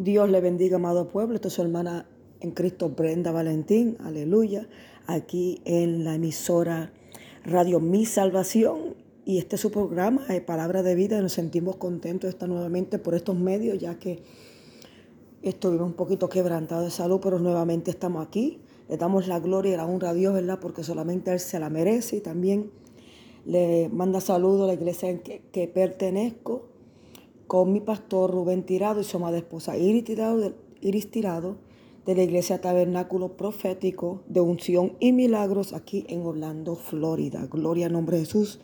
Dios le bendiga, amado pueblo. Esta es su hermana en Cristo, Brenda Valentín. Aleluya. Aquí en la emisora Radio Mi Salvación. Y este es su programa, de Palabra de Vida. Nos sentimos contentos de estar nuevamente por estos medios, ya que estuvimos un poquito quebrantados de salud, pero nuevamente estamos aquí. Le damos la gloria y la honra a Dios, ¿verdad? Porque solamente Él se la merece. Y también le manda saludos a la iglesia en que, que pertenezco con mi pastor Rubén Tirado y su amada esposa Iris Tirado, de, Iris Tirado de la Iglesia Tabernáculo Profético de Unción y Milagros aquí en Orlando, Florida. Gloria al nombre de Jesús.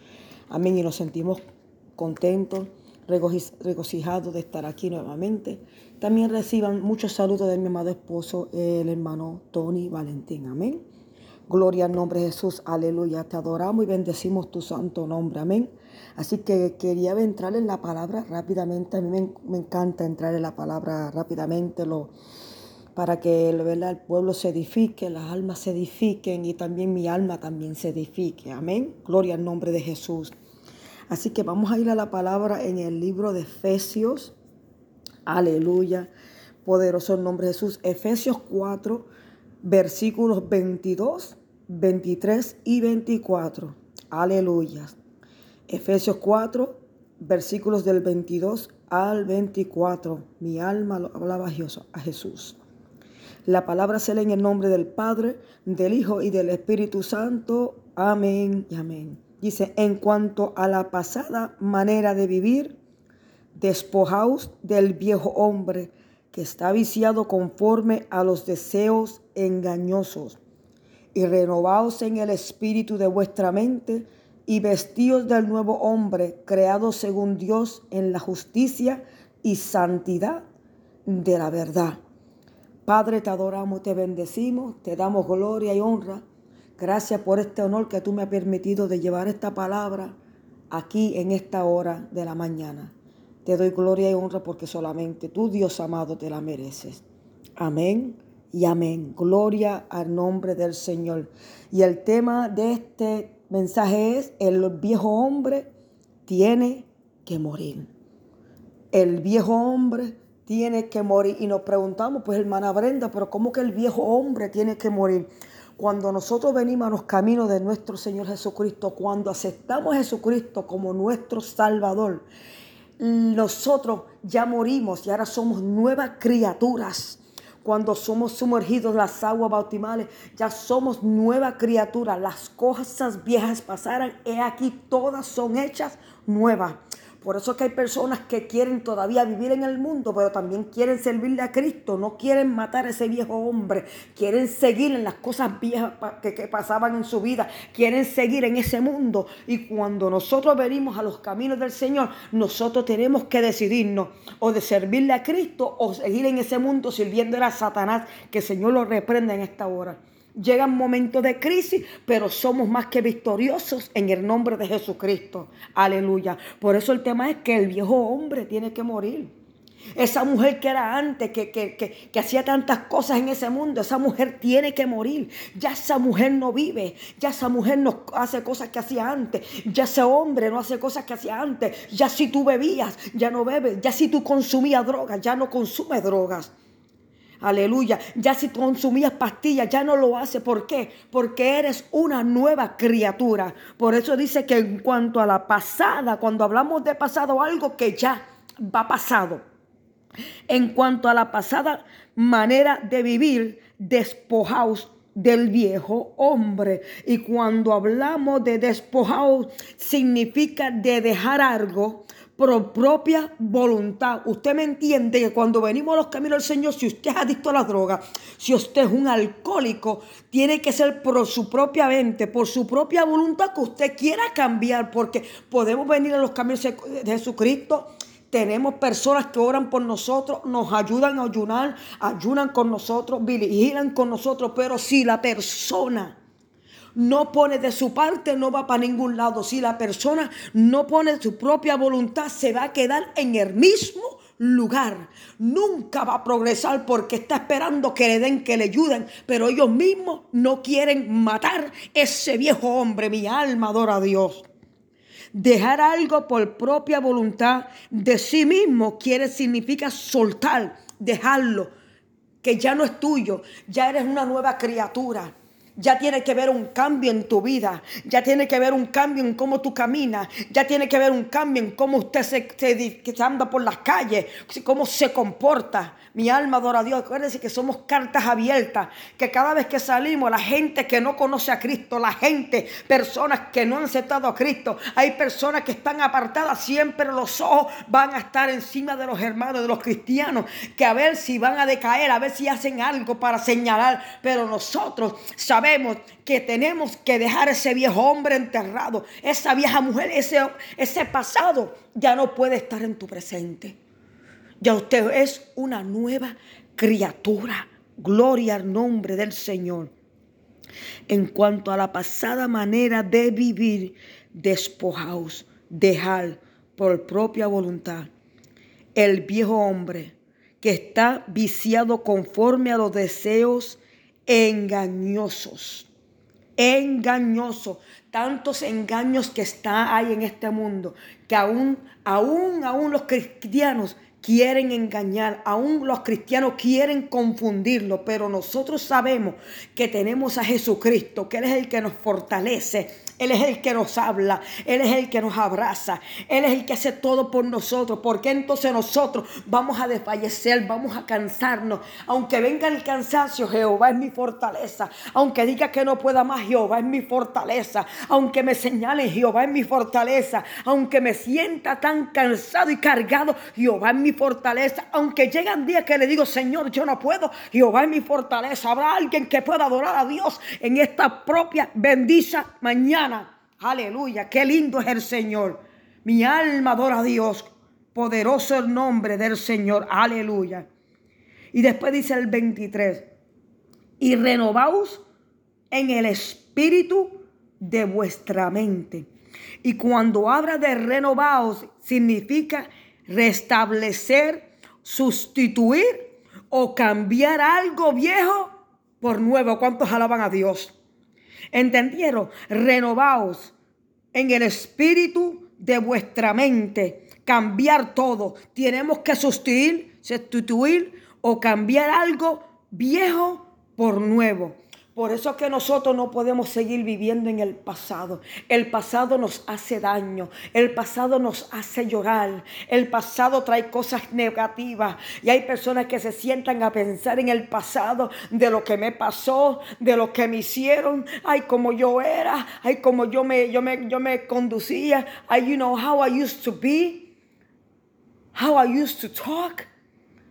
Amén. Y nos sentimos contentos, regocijados de estar aquí nuevamente. También reciban muchos saludos de mi amado esposo, el hermano Tony Valentín. Amén. Gloria al nombre de Jesús. Aleluya. Te adoramos y bendecimos tu santo nombre. Amén. Así que quería entrar en la palabra rápidamente. A mí me, encanta entrar en la palabra rápidamente lo, para que el pueblo se edifique, las almas se edifiquen y también mi alma también se edifique. Amén. Gloria al nombre de Jesús. Así que vamos a ir a la palabra en el libro de Efesios. Aleluya. Poderoso el nombre de Jesús. Efesios 4, versículos 22, 23 y 24. Aleluya. Efesios 4, versículos del 22 al 24. Mi alma lo hablaba a Jesús. La palabra se lee en el nombre del Padre, del Hijo y del Espíritu Santo. Amén y amén. Dice, en cuanto a la pasada manera de vivir, despojaos del viejo hombre que está viciado conforme a los deseos engañosos y renovaos en el espíritu de vuestra mente y vestidos del nuevo hombre, creado según Dios en la justicia y santidad de la verdad. Padre, te adoramos, te bendecimos, te damos gloria y honra. Gracias por este honor que tú me has permitido de llevar esta palabra aquí en esta hora de la mañana. Te doy gloria y honra porque solamente tú, Dios amado, te la mereces. Amén y amén. Gloria al nombre del Señor. Y el tema de este mensaje es, el viejo hombre tiene que morir. El viejo hombre tiene que morir. Y nos preguntamos, pues hermana Brenda, pero ¿cómo que el viejo hombre tiene que morir? Cuando nosotros venimos a los caminos de nuestro Señor Jesucristo, cuando aceptamos a Jesucristo como nuestro Salvador, nosotros ya morimos y ahora somos nuevas criaturas cuando somos sumergidos en las aguas bautismales, ya somos nueva criatura. Las cosas viejas pasaron, he aquí todas son hechas nuevas. Por eso es que hay personas que quieren todavía vivir en el mundo, pero también quieren servirle a Cristo. No quieren matar a ese viejo hombre. Quieren seguir en las cosas viejas que, pasaban en su vida. Quieren seguir en ese mundo. Y cuando nosotros venimos a los caminos del Señor, nosotros tenemos que decidirnos o de servirle a Cristo o seguir en ese mundo sirviendo a Satanás. Que el Señor lo reprenda en esta hora. Llegan momentos de crisis, pero somos más que victoriosos en el nombre de Jesucristo. Aleluya. Por eso el tema es que el viejo hombre tiene que morir. Esa mujer que era antes, que, que, que, hacía tantas cosas en ese mundo, esa mujer tiene que morir. Ya esa mujer no vive, ya esa mujer no hace cosas que hacía antes, ya ese hombre no hace cosas que hacía antes, ya si tú bebías, ya no bebes, ya si tú consumías drogas, ya no consumes drogas. Aleluya. Ya si consumías pastillas, ya no lo hace. ¿Por qué? Porque eres una nueva criatura. Por eso dice que en cuanto a la pasada, cuando hablamos de pasado, algo que ya va pasado. En cuanto a la pasada manera de vivir, despojaos del viejo hombre. Y cuando hablamos de despojaos, significa de dejar algo por propia voluntad. Usted me entiende que cuando venimos a los caminos del Señor, si usted es adicto a la droga, si usted es un alcohólico, tiene que ser por su propia mente, por su propia voluntad que usted quiera cambiar, porque podemos venir a los caminos de Jesucristo. Tenemos personas que oran por nosotros, nos ayudan a ayunar, ayunan con nosotros, vigilan con nosotros, pero si la persona no pone de su parte, no va para ningún lado. Si la persona no pone su propia voluntad, se va a quedar en el mismo lugar. Nunca va a progresar porque está esperando que le den, que le ayuden, pero ellos mismos no quieren matar ese viejo hombre. Mi alma adora a Dios. Dejar algo por propia voluntad de sí mismo quiere significa soltar, dejarlo, que ya no es tuyo, ya eres una nueva criatura. Ya tiene que ver un cambio en tu vida. Ya tiene que ver un cambio en cómo tú caminas. Ya tiene que ver un cambio en cómo usted se, anda por las calles, cómo se comporta. Mi alma adora a Dios. Acuérdense que somos cartas abiertas. Que cada vez que salimos, la gente que no conoce a Cristo, la gente, personas que no han aceptado a Cristo, hay personas que están apartadas. Siempre los ojos van a estar encima de los hermanos, de los cristianos. Que a ver si van a decaer, a ver si hacen algo para señalar. Pero nosotros sabemos que tenemos que dejar ese viejo hombre enterrado, esa vieja mujer, ese, ese pasado ya no puede estar en tu presente. Ya usted es una nueva criatura. Gloria al nombre del Señor. En cuanto a la pasada manera de vivir, despojaos, dejar por propia voluntad el viejo hombre que está viciado conforme a los deseos engañosos. Engañosos. Tantos engaños que está hay en este mundo que aún, aún, aún los cristianos quieren engañar, aún los cristianos quieren confundirlo, pero nosotros sabemos que tenemos a Jesucristo, que Él es el que nos fortalece, él es el que nos habla, Él es el que nos abraza, Él es el que hace todo por nosotros. porque entonces nosotros vamos a desfallecer, vamos a cansarnos? Aunque venga el cansancio, Jehová es mi fortaleza. Aunque diga que no pueda más, Jehová es mi fortaleza. Aunque me señale, Jehová es mi fortaleza. Aunque me sienta tan cansado y cargado, Jehová es mi fortaleza. Aunque llegan días que le digo, Señor, yo no puedo, Jehová es mi fortaleza. Habrá alguien que pueda adorar a Dios en esta propia bendicha mañana Aleluya, qué lindo es el Señor. Mi alma adora a Dios. Poderoso el nombre del Señor. Aleluya. Y después dice el 23. Y renovaos en el espíritu de vuestra mente. Y cuando habla de renovaos, significa restablecer, sustituir o cambiar algo viejo por nuevo. ¿Cuántos alaban a Dios? ¿Entendieron? Renovaos en el espíritu de vuestra mente. Cambiar todo. Tenemos que sustituir, sustituir o cambiar algo viejo por nuevo. Por eso es que nosotros no podemos seguir viviendo en el pasado. El pasado nos hace daño. El pasado nos hace llorar. El pasado trae cosas negativas. Y hay personas que se sientan a pensar en el pasado de lo que me pasó, de lo que me hicieron. Ay, como yo era. Ay, como yo me, yo me, yo me conducía. Ay, you know how I used to be. How I used to talk.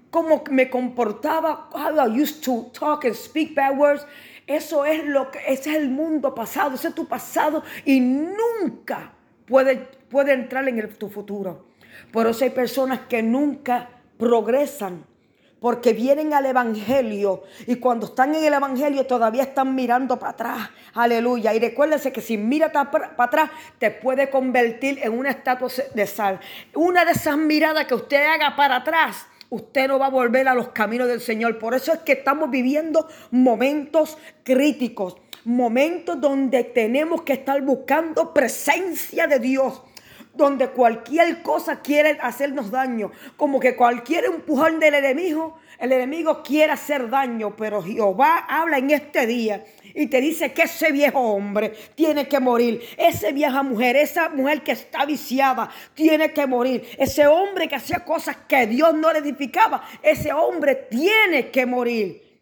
Cómo me comportaba. How I used to talk and speak bad words. Eso es lo que, ese es el mundo pasado, ese es tu pasado y nunca puede, puede entrar en tu futuro. Por eso hay personas que nunca progresan porque vienen al Evangelio y cuando están en el Evangelio todavía están mirando para atrás. Aleluya. Y recuérdense que si miras para atrás te puede convertir en una estatua de sal. Una de esas miradas que usted haga para atrás usted no va a volver a los caminos del Señor. Por eso es que estamos viviendo momentos críticos, momentos donde tenemos que estar buscando presencia de Dios donde cualquier cosa quiere hacernos daño, como que cualquier empujón del enemigo, el enemigo quiere hacer daño, pero Jehová habla en este día y te dice que ese viejo hombre tiene que morir. Esa vieja mujer, esa mujer que está viciada, tiene que morir. Ese hombre que hacía cosas que Dios no le edificaba, ese hombre tiene que morir.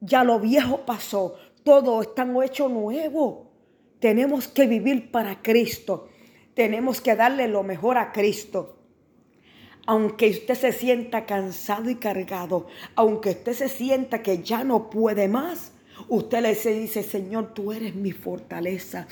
Ya lo viejo pasó, todo está hecho nuevo. Tenemos que vivir para Cristo. Tenemos que darle lo mejor a Cristo aunque usted se sienta cansado y cargado, aunque usted se sienta que ya no puede más, Usted le dice, Señor, tú eres mi fortaleza.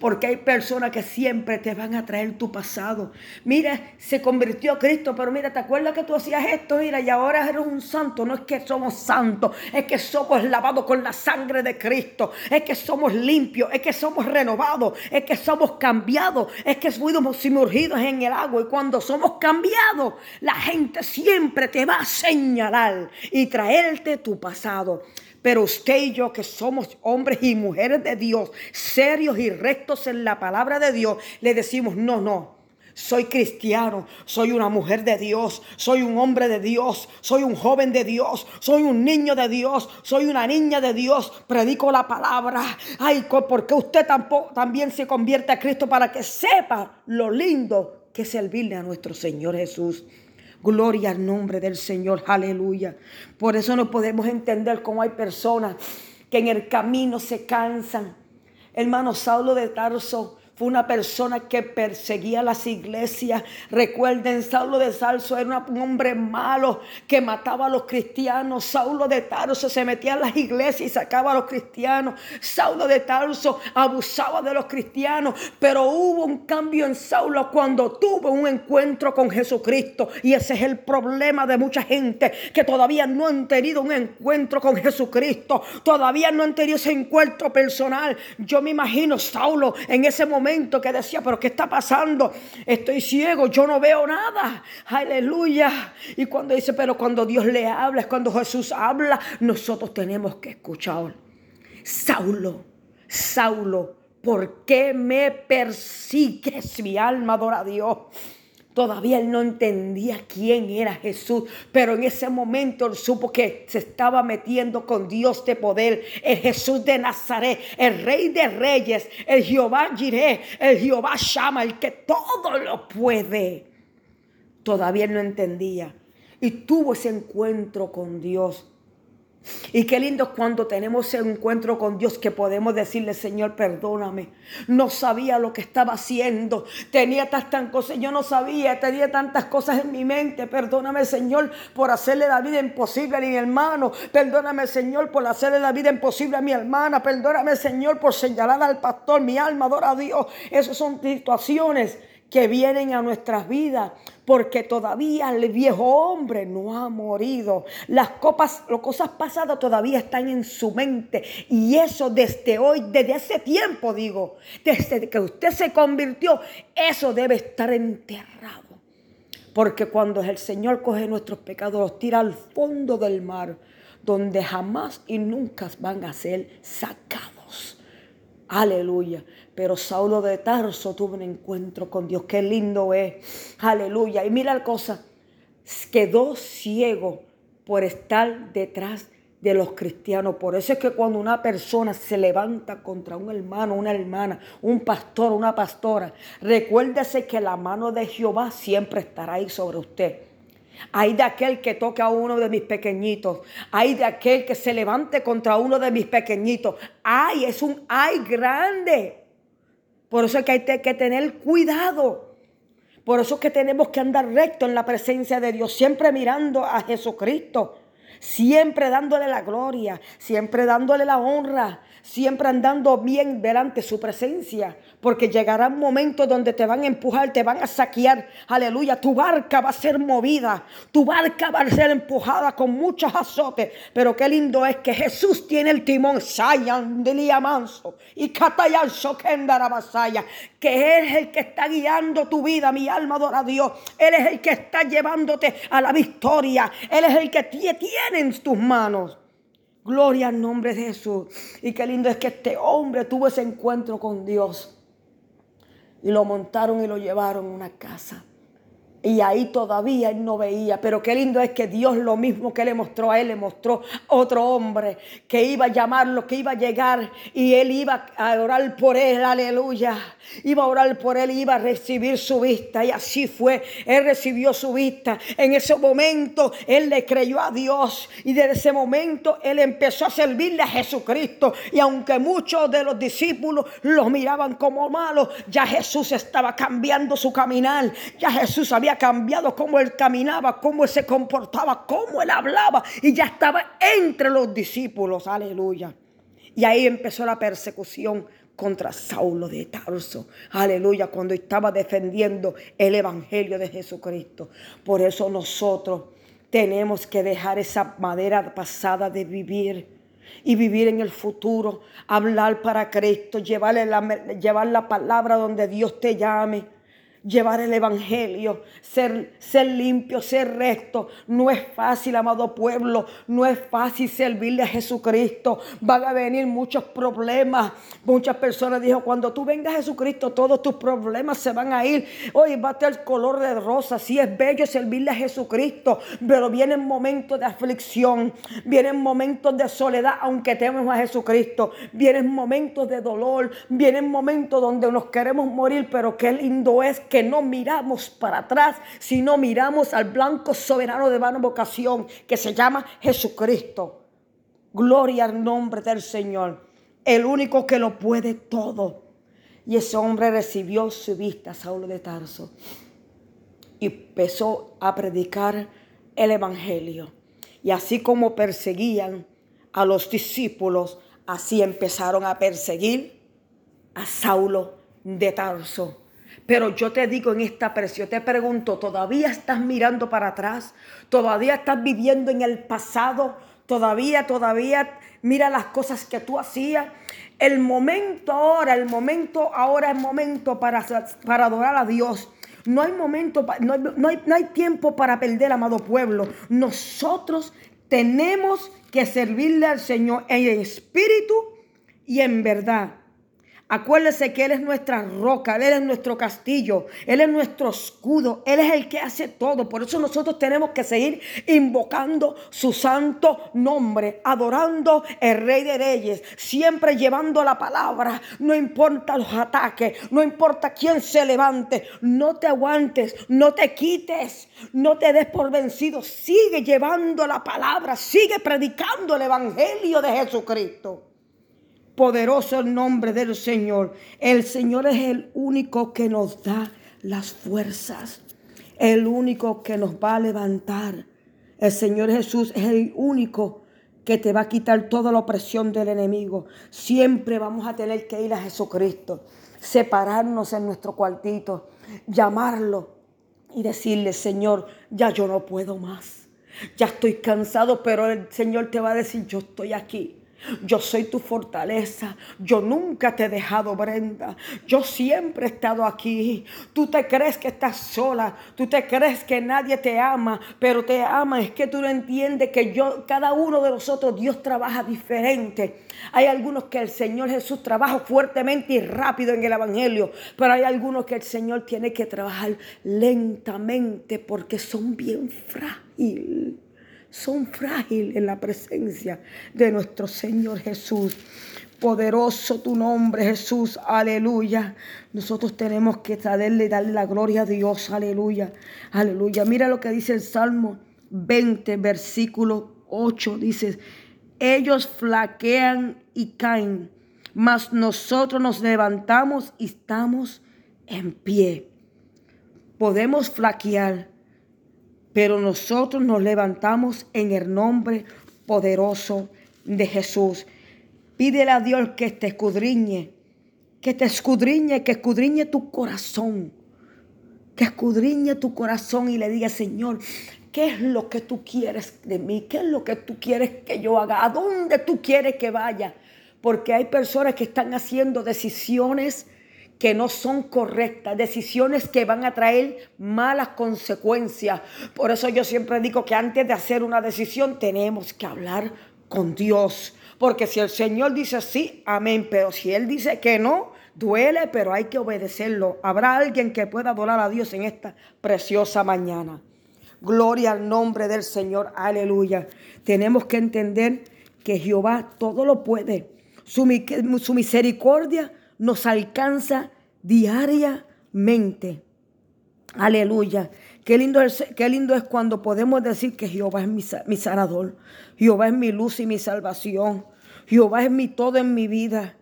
Porque hay personas que siempre te van a traer tu pasado. Mira, se convirtió Cristo, pero mira, ¿te acuerdas que tú hacías esto? Mira, y ahora eres un santo. No es que somos santos, es que somos lavados con la sangre de Cristo. Es que somos limpios, es que somos renovados, es que somos cambiados, es que fuimos sumergidos en el agua. Y cuando somos cambiados, la gente siempre te va a señalar y traerte tu pasado. Pero usted y yo, que somos hombres y mujeres de Dios, serios y rectos en la palabra de Dios, le decimos, no, no, soy cristiano, soy una mujer de Dios, soy un hombre de Dios, soy un joven de Dios, soy un niño de Dios, soy una niña de Dios, predico la palabra. Ay, porque usted tampoco, también se convierte a Cristo para que sepa lo lindo que es servirle a nuestro Señor Jesús. Gloria al nombre del Señor, aleluya. Por eso no podemos entender cómo hay personas que en el camino se cansan. Hermano Saulo de Tarso fue una persona que perseguía las iglesias. Recuerden, Saulo de Tarso era un hombre malo que mataba a los cristianos. Saulo de Tarso se metía en las iglesias y sacaba a los cristianos. Saulo de Tarso abusaba de los cristianos. Pero hubo un cambio en Saulo cuando tuvo un encuentro con Jesucristo. Y ese es el problema de mucha gente que todavía no han tenido un encuentro con Jesucristo. Todavía no han tenido ese encuentro personal. Yo me imagino Saulo en ese momento que decía, pero ¿qué está pasando? Estoy ciego, yo no veo nada. Aleluya. Y cuando dice, pero cuando Dios le habla, es cuando Jesús habla, nosotros tenemos que escuchar. Saulo, Saulo, ¿por qué me persigues? Mi alma adora a Dios. Todavía él no entendía quién era Jesús, pero en ese momento él supo que se estaba metiendo con Dios de poder, el Jesús de Nazaret, el Rey de Reyes, el Jehová Jireh, el Jehová Shama, el que todo lo puede. Todavía él no entendía y tuvo ese encuentro con Dios. Y qué lindo cuando tenemos ese encuentro con Dios que podemos decirle, Señor, perdóname. No sabía lo que estaba haciendo. Tenía tantas cosas, yo no sabía, tenía tantas cosas en mi mente. Perdóname, Señor, por hacerle la vida imposible a mi hermano. Perdóname, Señor, por hacerle la vida imposible a mi hermana. Perdóname, Señor, por señalar al pastor. Mi alma adora a Dios. Esas son situaciones que vienen a nuestras vidas, porque todavía el viejo hombre no ha morido. Las copas, las cosas pasadas todavía están en su mente. Y eso desde hoy, desde hace tiempo, digo, desde que usted se convirtió, eso debe estar enterrado. Porque cuando el Señor coge nuestros pecados, los tira al fondo del mar, donde jamás y nunca van a ser sacados. Aleluya. Pero Saulo de Tarso tuvo un encuentro con Dios. Qué lindo es. Aleluya. Y mira la cosa. Quedó ciego por estar detrás de los cristianos. Por eso es que cuando una persona se levanta contra un hermano, una hermana, un pastor, una pastora, recuérdese que la mano de Jehová siempre estará ahí sobre usted. Hay de aquel que toque a uno de mis pequeñitos. Hay de aquel que se levante contra uno de mis pequeñitos. Ay, es un ay grande. Por eso es que hay que tener cuidado. Por eso es que tenemos que andar recto en la presencia de Dios, siempre mirando a Jesucristo, siempre dándole la gloria, siempre dándole la honra, siempre andando bien delante de su presencia. Porque llegará un momento donde te van a empujar, te van a saquear. Aleluya. Tu barca va a ser movida. Tu barca va a ser empujada con muchos azotes. Pero qué lindo es que Jesús tiene el timón. Sayan manso. Y Katayan Basaya. Que es el que está guiando tu vida. Mi alma adora a Dios. Él es el que está llevándote a la victoria. Él es el que tiene en tus manos. Gloria al nombre de Jesús. Y qué lindo es que este hombre tuvo ese encuentro con Dios y lo montaron y lo llevaron a una casa. Y ahí todavía él no veía. Pero qué lindo es que Dios lo mismo que le mostró a él, le mostró otro hombre que iba a llamarlo, que iba a llegar y él iba a orar por él, aleluya. Iba a orar por él iba a recibir su vista. Y así fue. Él recibió su vista. En ese momento él le creyó a Dios. Y desde ese momento él empezó a servirle a Jesucristo. Y aunque muchos de los discípulos lo miraban como malo, ya Jesús estaba cambiando su caminar. Ya Jesús había cambiado cómo él caminaba, cómo él se comportaba, cómo él hablaba y ya estaba entre los discípulos, aleluya. Y ahí empezó la persecución contra Saulo de Tarso, aleluya, cuando estaba defendiendo el Evangelio de Jesucristo. Por eso nosotros tenemos que dejar esa madera pasada de vivir y vivir en el futuro, hablar para Cristo, llevarle la, llevar la palabra donde Dios te llame llevar el Evangelio, ser, ser limpio, ser recto. No es fácil, amado pueblo, no es fácil servirle a Jesucristo. Van a venir muchos problemas. Muchas personas dijo, cuando tú vengas a Jesucristo, todos tus problemas se van a ir. Hoy va a tener color de rosa. Sí es bello servirle a Jesucristo, pero vienen momentos de aflicción, vienen momentos de soledad, aunque tenemos a Jesucristo. Vienen momentos de dolor, vienen momentos donde nos queremos morir, pero qué lindo es que no miramos para atrás, sino miramos al blanco soberano de vana vocación que se llama Jesucristo. Gloria al nombre del Señor, el único que lo puede todo. Y ese hombre recibió su vista, Saulo de Tarso, y empezó a predicar el Evangelio. Y así como perseguían a los discípulos, así empezaron a perseguir a Saulo de Tarso. Pero yo te digo en esta presión, te pregunto, ¿todavía estás mirando para atrás? ¿Todavía estás viviendo en el pasado? ¿Todavía, todavía mira las cosas que tú hacías? El momento ahora, el momento ahora es momento para, para adorar a Dios. No hay momento, no hay, no hay tiempo para perder, amado pueblo. Nosotros tenemos que servirle al Señor en espíritu y en verdad. Acuérdese que Él es nuestra roca, Él es nuestro castillo, Él es nuestro escudo, Él es el que hace todo. Por eso nosotros tenemos que seguir invocando su santo nombre, adorando el Rey de Reyes, siempre llevando la palabra. No importa los ataques, no importa quién se levante, no te aguantes, no te quites, no te des por vencido. Sigue llevando la palabra, sigue predicando el Evangelio de Jesucristo poderoso el nombre del Señor. El Señor es el único que nos da las fuerzas, el único que nos va a levantar. El Señor Jesús es el único que te va a quitar toda la opresión del enemigo. Siempre vamos a tener que ir a Jesucristo, separarnos en nuestro cuartito, llamarlo y decirle, Señor, ya yo no puedo más. Ya estoy cansado, pero el Señor te va a decir, yo estoy aquí. Yo soy tu fortaleza. Yo nunca te he dejado, Brenda. Yo siempre he estado aquí. Tú te crees que estás sola. Tú te crees que nadie te ama. Pero te ama. Es que tú no entiendes que yo, cada uno de nosotros, Dios trabaja diferente. Hay algunos que el Señor Jesús trabaja fuertemente y rápido en el Evangelio. Pero hay algunos que el Señor tiene que trabajar lentamente porque son bien frágiles son frágiles en la presencia de nuestro Señor Jesús. Poderoso tu nombre, Jesús, aleluya. Nosotros tenemos que darle, darle la gloria a Dios, aleluya, aleluya. Mira lo que dice el Salmo 20, versículo 8, dice, ellos flaquean y caen, mas nosotros nos levantamos y estamos en pie. Podemos flaquear, pero nosotros nos levantamos en el nombre poderoso de Jesús. Pídele a Dios que te escudriñe, que te escudriñe, que escudriñe tu corazón, que escudriñe tu corazón y le diga, Señor, ¿qué es lo que tú quieres de mí? ¿Qué es lo que tú quieres que yo haga? ¿A dónde tú quieres que vaya? Porque hay personas que están haciendo decisiones que no son correctas, decisiones que van a traer malas consecuencias. Por eso yo siempre digo que antes de hacer una decisión tenemos que hablar con Dios. Porque si el Señor dice sí, amén, pero si Él dice que no, duele, pero hay que obedecerlo. Habrá alguien que pueda adorar a Dios en esta preciosa mañana. Gloria al nombre del Señor, aleluya. Tenemos que entender que Jehová todo lo puede. Su, su misericordia nos alcanza diariamente. Aleluya. Qué lindo, es, qué lindo es cuando podemos decir que Jehová es mi, mi sanador. Jehová es mi luz y mi salvación. Jehová es mi todo en mi vida.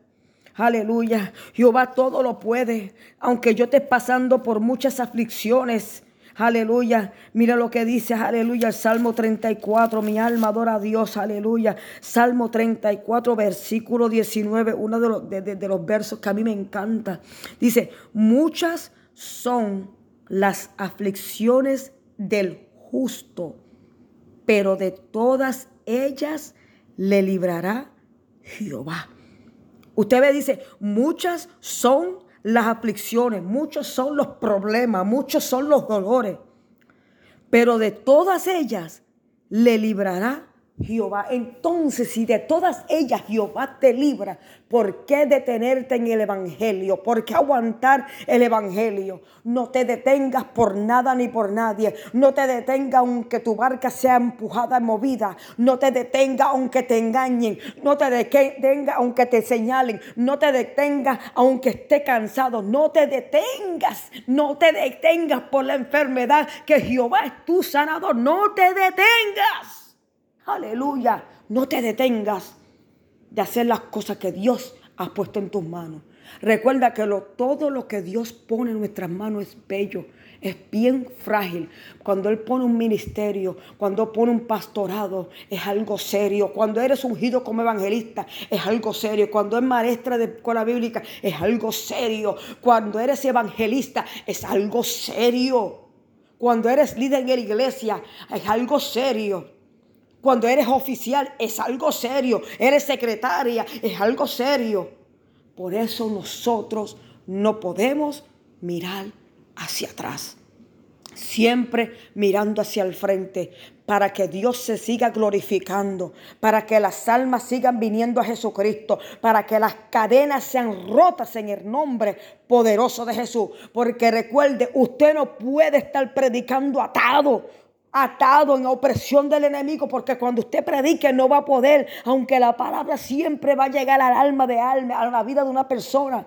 Aleluya. Jehová todo lo puede. Aunque yo esté pasando por muchas aflicciones, Aleluya. Mira lo que dice, aleluya, el Salmo 34. Mi alma adora a Dios, aleluya. Salmo 34, versículo 19, uno de los, de los versos que a mí me encanta. Dice, muchas son las aflicciones del justo, pero de todas ellas le librará Jehová. Usted ve, dice, muchas son las aflicciones, muchos son los problemas, muchos son los dolores, pero de todas ellas le librará Jehová. Entonces, si de todas ellas Jehová te libra, ¿por qué detenerte en el Evangelio? ¿Por qué aguantar el Evangelio? No te detengas por nada ni por nadie. No te detenga aunque tu barca sea empujada, movida. No te detenga aunque te engañen. No te detenga aunque te señalen. No te detengas aunque esté cansado. No te detengas. No te detengas por la enfermedad que Jehová es tu sanador. No te detengas. Aleluya. No te detengas de hacer las cosas que Dios ha puesto en tus manos. Recuerda que todo lo que Dios pone en nuestras manos es bello, es bien frágil. Cuando Él pone un ministerio, cuando pone un pastorado, es algo serio. Cuando eres ungido como evangelista, es algo serio. Cuando eres maestra de escuela bíblica, es algo serio. Cuando eres evangelista, es algo serio. Cuando eres líder en la iglesia, es algo serio. Cuando eres oficial es algo serio. Eres secretaria es algo serio. Por eso nosotros no podemos mirar hacia atrás. Siempre mirando hacia el frente para que Dios se siga glorificando, para que las almas sigan viniendo a Jesucristo, para que las cadenas sean rotas en el nombre poderoso de Jesús. Porque recuerde, usted no puede estar predicando atado atado en opresión del enemigo, porque cuando usted predique no va a poder, aunque la palabra siempre va a llegar al alma de alma, a la vida de una persona,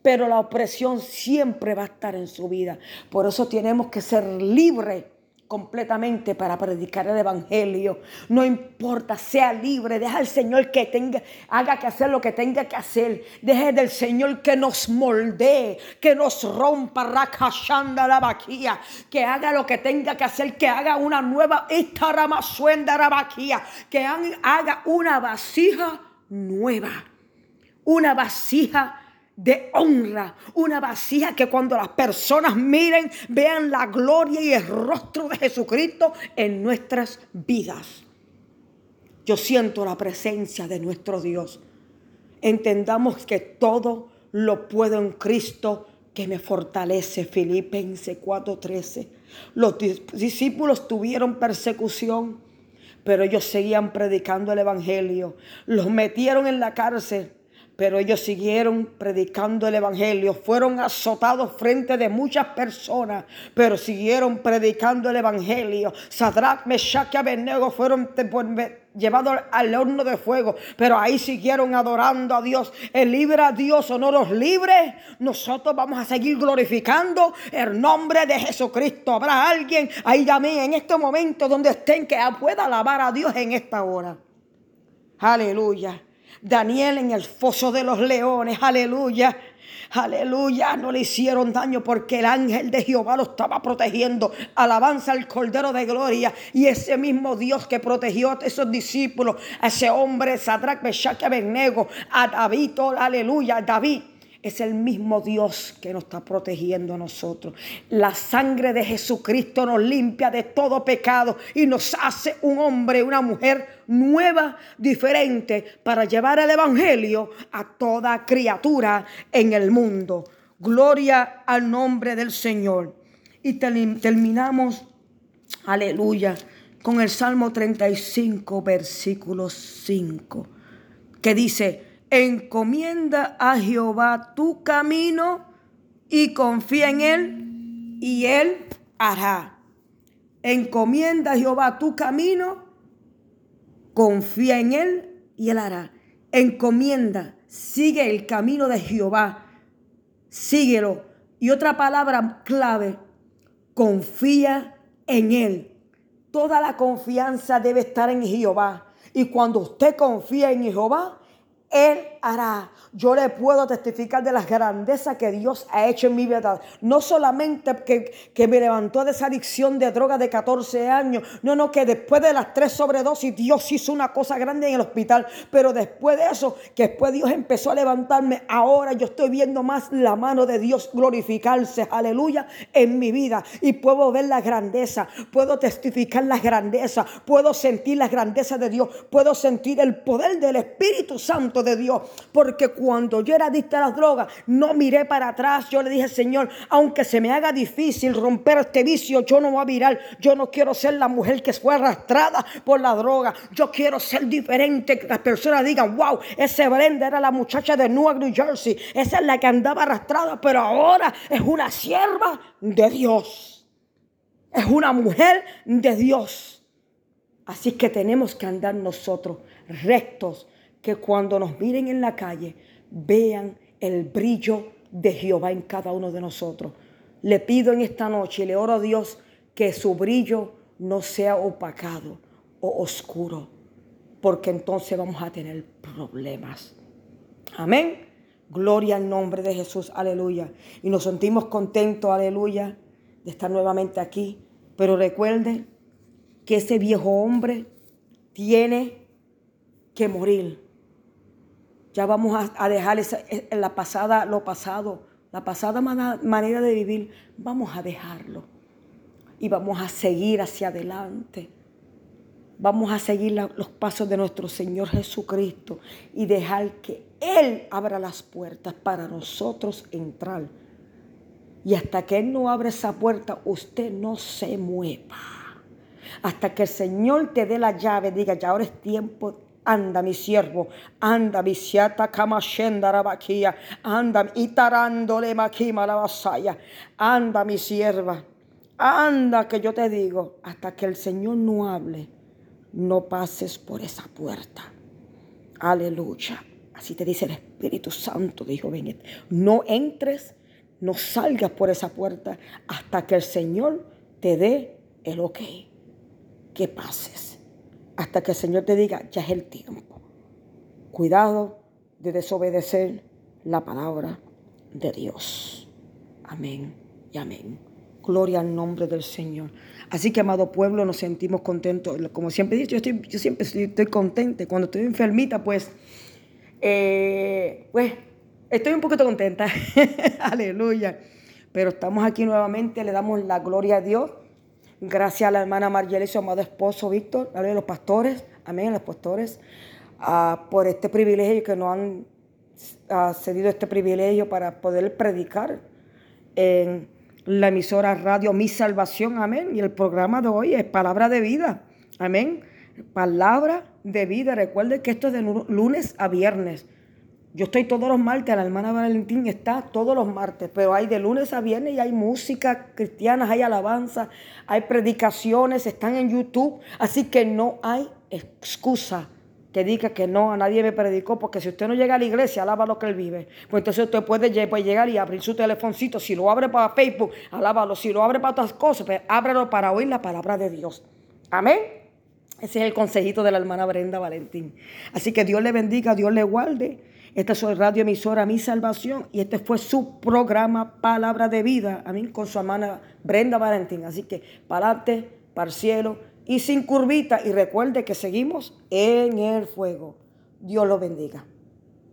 pero la opresión siempre va a estar en su vida. Por eso tenemos que ser libres completamente para predicar el evangelio. No importa, sea libre, deja al Señor que tenga, haga que hacer lo que tenga que hacer. Deje del Señor que nos moldee, que nos rompa, rakashanda la vaquía, que haga lo que tenga que hacer, que haga una nueva la que haga una vasija nueva, una vasija de honra, una vasija que cuando las personas miren vean la gloria y el rostro de Jesucristo en nuestras vidas. Yo siento la presencia de nuestro Dios. Entendamos que todo lo puedo en Cristo que me fortalece. Filipenses 4:13. Los discípulos tuvieron persecución, pero ellos seguían predicando el Evangelio. Los metieron en la cárcel pero ellos siguieron predicando el Evangelio. Fueron azotados frente de muchas personas, pero siguieron predicando el Evangelio. Sadrach, Meshach y Abednego fueron llevados al horno de fuego, pero ahí siguieron adorando a Dios. El libre a Dios o no los libre, nosotros vamos a seguir glorificando el nombre de Jesucristo. Habrá alguien ahí también en este momento donde estén que pueda alabar a Dios en esta hora. Aleluya. Daniel en el foso de los leones, aleluya. Aleluya, no le hicieron daño porque el ángel de Jehová lo estaba protegiendo. Alabanza al Cordero de Gloria. Y ese mismo Dios que protegió a esos discípulos, a ese hombre, Sadrach, Meshach, Abednego, a David, aleluya, David es el mismo Dios que nos está protegiendo a nosotros. La sangre de Jesucristo nos limpia de todo pecado y nos hace un hombre, una mujer nueva, diferente, para llevar el Evangelio a toda criatura en el mundo. Gloria al nombre del Señor. Y terminamos, aleluya, con el Salmo 35, versículo 5, que dice, encomienda a Jehová tu camino y confía en Él y Él hará. Encomienda a Jehová tu camino, confía en Él y Él hará. Encomienda, sigue el camino de Jehová, síguelo. Y otra palabra clave, confía en Él. Toda la confianza debe estar en Jehová. Y cuando usted confía en Jehová, él hará. Yo le puedo testificar de las grandezas que Dios ha hecho en mi vida. No solamente que, que, me levantó de esa adicción de droga de 14 años. No, no, que después de las tres sobredosis Dios hizo una cosa grande en el hospital. Pero después de eso, que después Dios empezó a levantarme. Ahora yo estoy viendo más la mano de Dios glorificarse. Aleluya. En mi vida. Y puedo ver la grandeza. Puedo testificar las grandezas. Puedo sentir las grandezas de Dios. Puedo sentir el poder del Espíritu Santo Santo de Dios. Porque cuando yo era adicta a las drogas, no miré para atrás. Yo le dije, Señor, aunque se me haga difícil romper este vicio, yo no voy a virar. Yo no quiero ser la mujer que fue arrastrada por la droga. Yo quiero ser diferente. Que las personas digan, wow, ese Brenda era la muchacha de Newark, New Jersey. Esa es la que andaba arrastrada, pero ahora es una sierva de Dios. Es una mujer de Dios. Así que tenemos que andar nosotros rectos, que cuando nos miren en la calle vean el brillo de Jehová en cada uno de nosotros. Le pido en esta noche le oro a Dios que su brillo no sea opacado o oscuro, porque entonces vamos a tener problemas. Amén. Gloria al nombre de Jesús, aleluya. Y nos sentimos contentos, aleluya, de estar nuevamente aquí. Pero recuerden que ese viejo hombre tiene que morir. Ya vamos a, dejar esa, la pasada, lo pasado, la pasada manera de vivir, vamos a dejarlo. Y vamos a seguir hacia adelante. Vamos a seguir los pasos de nuestro Señor Jesucristo y dejar que Él abra las puertas para nosotros entrar. Y hasta que Él no abra esa puerta, usted no se mueva. Hasta que el Señor te dé la llave, diga, ya ahora es tiempo Anda, mi siervo, anda, mi siata kamashenda rabakia, anda, itarándole maquima la vasaya, anda, mi sierva, anda, que yo te digo, hasta que el Señor no hable, no pases por esa puerta. Aleluya. Así te dice el Espíritu Santo, dijo Benet. No entres, no salgas por esa puerta hasta que el Señor te dé el ok. Que pases hasta que el Señor te diga, ya es el tiempo. Cuidado de desobedecer la palabra de Dios. Amén y amén. Gloria al nombre del Señor. Así que, amado pueblo, nos sentimos contentos. Como siempre he dicho, yo, estoy, yo siempre estoy, contenta. Cuando estoy enfermita, pues, eh, pues, estoy un poquito contenta. Aleluya. Pero estamos aquí nuevamente, le damos la gloria a Dios Gracias a la hermana Margela y su amado esposo Víctor, a los pastores, amén, a los pastores, ah, por este privilegio que nos han ah, cedido este privilegio para poder predicar en la emisora radio Mi Salvación, amén. Y el programa de hoy es Palabra de Vida, amén. Palabra de vida. Recuerden que esto es de lunes a viernes. Yo estoy todos los martes, la hermana Valentín está todos los martes, pero hay de lunes a viernes y hay música cristiana, hay alabanza, hay predicaciones, están en YouTube, así que no hay excusa que diga que no, a nadie me predicó, porque si usted no llega a la iglesia, alaba lo que él vive. Pues entonces usted puede, llegar y abrir su telefoncito, si lo abre para Facebook, alábalo, si lo abre para otras cosas, pues ábrelo para oír la palabra de Dios. Amén. Ese es el consejito de la hermana Brenda Valentín. Así que Dios le bendiga, Dios le guarde. Esta es radio emisora Mi Salvación y este fue su programa Palabra de Vida, a mí con su hermana Brenda Valentín. Así que para adelante, y sin curvita. Y recuerde que seguimos en el fuego. Dios lo bendiga.